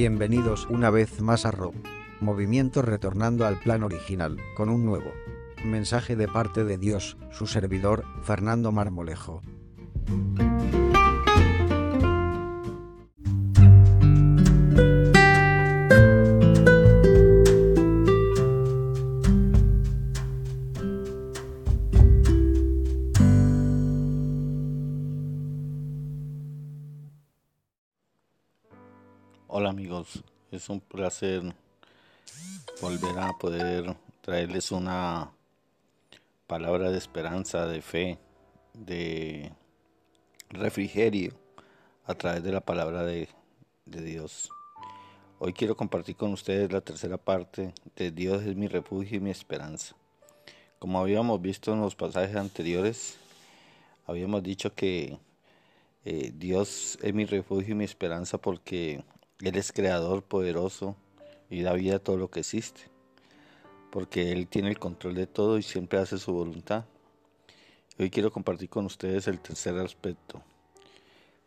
Bienvenidos una vez más a RO. Movimiento retornando al plan original, con un nuevo mensaje de parte de Dios, su servidor, Fernando Marmolejo. Hola amigos, es un placer volver a poder traerles una palabra de esperanza, de fe, de refrigerio a través de la palabra de, Dios. Hoy quiero compartir con ustedes la tercera parte de Dios es mi refugio y mi esperanza. Como habíamos visto en los pasajes anteriores, habíamos dicho que eh, Dios es mi refugio y mi esperanza porque él es creador poderoso y da vida a todo lo que existe. Porque Él tiene el control de todo y siempre hace su voluntad. Hoy quiero compartir con ustedes el tercer aspecto.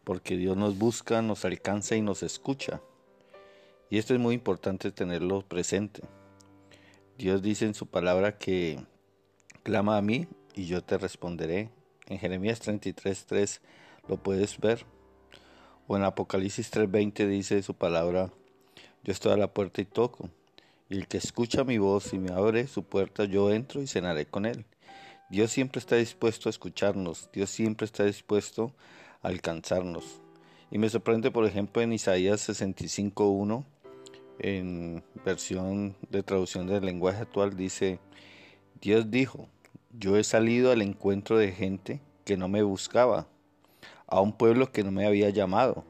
Porque Dios nos busca, nos alcanza y nos escucha. Y esto es muy importante tenerlo presente. Dios dice en su palabra que clama a mí y yo te responderé. En Jeremías 33.3 lo puedes ver. O en Apocalipsis 3:20 dice su palabra, yo estoy a la puerta y toco, y el que escucha mi voz y me abre su puerta, yo entro y cenaré con él. Dios siempre está dispuesto a escucharnos, Dios siempre está dispuesto a alcanzarnos. Y me sorprende, por ejemplo, en Isaías 65.1, en versión de traducción del lenguaje actual, dice, Dios dijo, yo he salido al encuentro de gente que no me buscaba, a un pueblo que no me había llamado.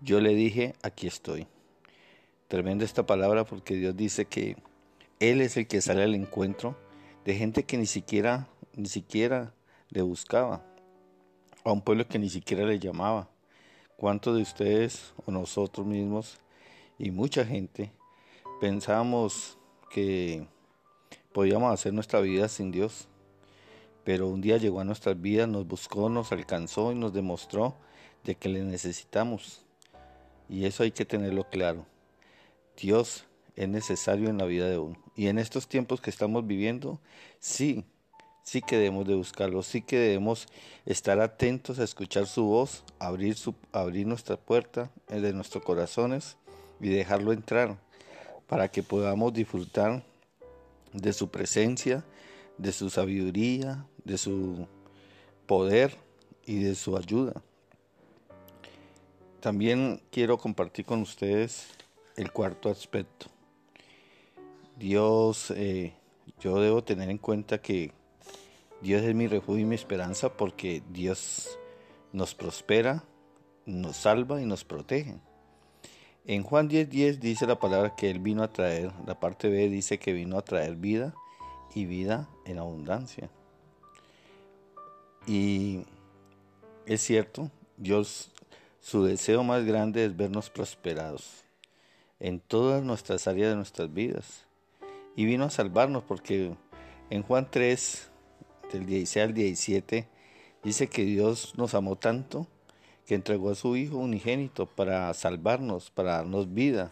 Yo le dije, aquí estoy. Tremenda esta palabra porque Dios dice que Él es el que sale al encuentro de gente que ni siquiera, ni siquiera le buscaba, a un pueblo que ni siquiera le llamaba. ¿Cuántos de ustedes o nosotros mismos y mucha gente pensábamos que podíamos hacer nuestra vida sin Dios? Pero un día llegó a nuestras vidas, nos buscó, nos alcanzó y nos demostró de que le necesitamos. Y eso hay que tenerlo claro. Dios es necesario en la vida de uno. Y en estos tiempos que estamos viviendo, sí, sí que debemos de buscarlo, sí que debemos estar atentos a escuchar su voz, abrir, abrir nuestra puerta de nuestros corazones y dejarlo entrar para que podamos disfrutar de su presencia, de su sabiduría, de su poder y de su ayuda. También quiero compartir con ustedes el cuarto aspecto. Dios, eh, yo debo tener en cuenta que Dios es mi refugio y mi esperanza porque Dios nos prospera, nos salva y nos protege. En Juan 10:10 dice la palabra que Él vino a traer, la parte B dice que vino a traer vida y vida en abundancia. Y es cierto, Dios, su deseo más grande es vernos prosperados en todas nuestras áreas de nuestras vidas. Y vino a salvarnos porque en Juan 3, del 16 al 17, dice que Dios nos amó tanto que entregó a su Hijo unigénito para salvarnos, para darnos vida,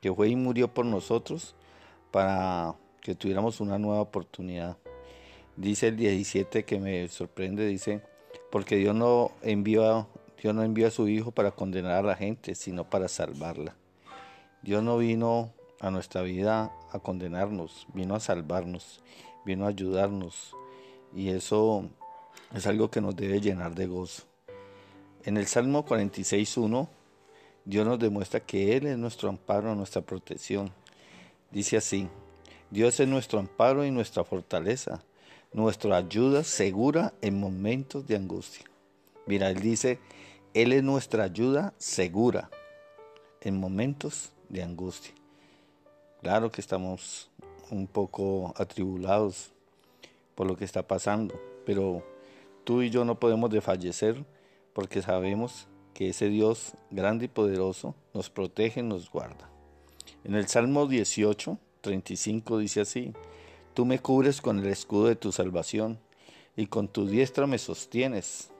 que fue y murió por nosotros para que tuviéramos una nueva oportunidad. Dice el 17 que me sorprende, dice, porque Dios no envió, Dios no envió a su Hijo para condenar a la gente, sino para salvarla. Dios no vino a nuestra vida a condenarnos, vino a salvarnos, vino a ayudarnos. Y eso es algo que nos debe llenar de gozo. En el Salmo 46.1, Dios nos demuestra que Él es nuestro amparo, nuestra protección. Dice así, Dios es nuestro amparo y nuestra fortaleza nuestra ayuda segura en momentos de angustia. Mira, él dice, Él es nuestra ayuda segura en momentos de angustia. Claro que estamos un poco atribulados por lo que está pasando, pero tú y yo no podemos desfallecer porque sabemos que ese Dios grande y poderoso nos protege y nos guarda. En el Salmo 18, 35 dice así, Tú me cubres con el escudo de tu salvación y con tu diestra me sostienes.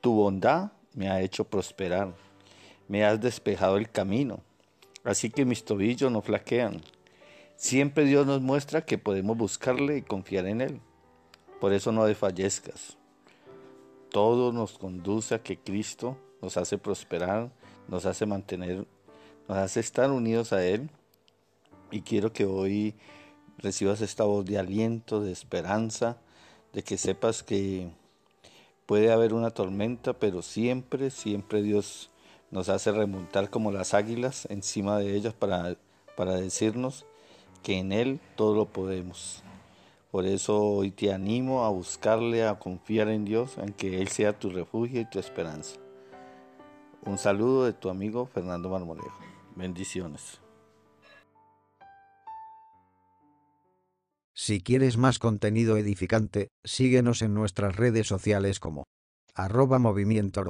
Tu bondad me ha hecho prosperar. Me has despejado el camino. Así que mis tobillos no flaquean. Siempre Dios nos muestra que podemos buscarle y confiar en Él. Por eso no desfallezcas. Todo nos conduce a que Cristo nos hace prosperar, nos hace mantener, nos hace estar unidos a Él. Y quiero que hoy recibas esta voz de aliento, de esperanza, de que sepas que puede haber una tormenta, pero siempre, siempre Dios nos hace remontar como las águilas encima de ellas para, para decirnos que en Él todo lo podemos. Por eso hoy te animo a buscarle, a confiar en Dios, en que Él sea tu refugio y tu esperanza. Un saludo de tu amigo Fernando Marmolejo. Bendiciones. Si quieres más contenido edificante, síguenos en nuestras redes sociales como arroba movimiento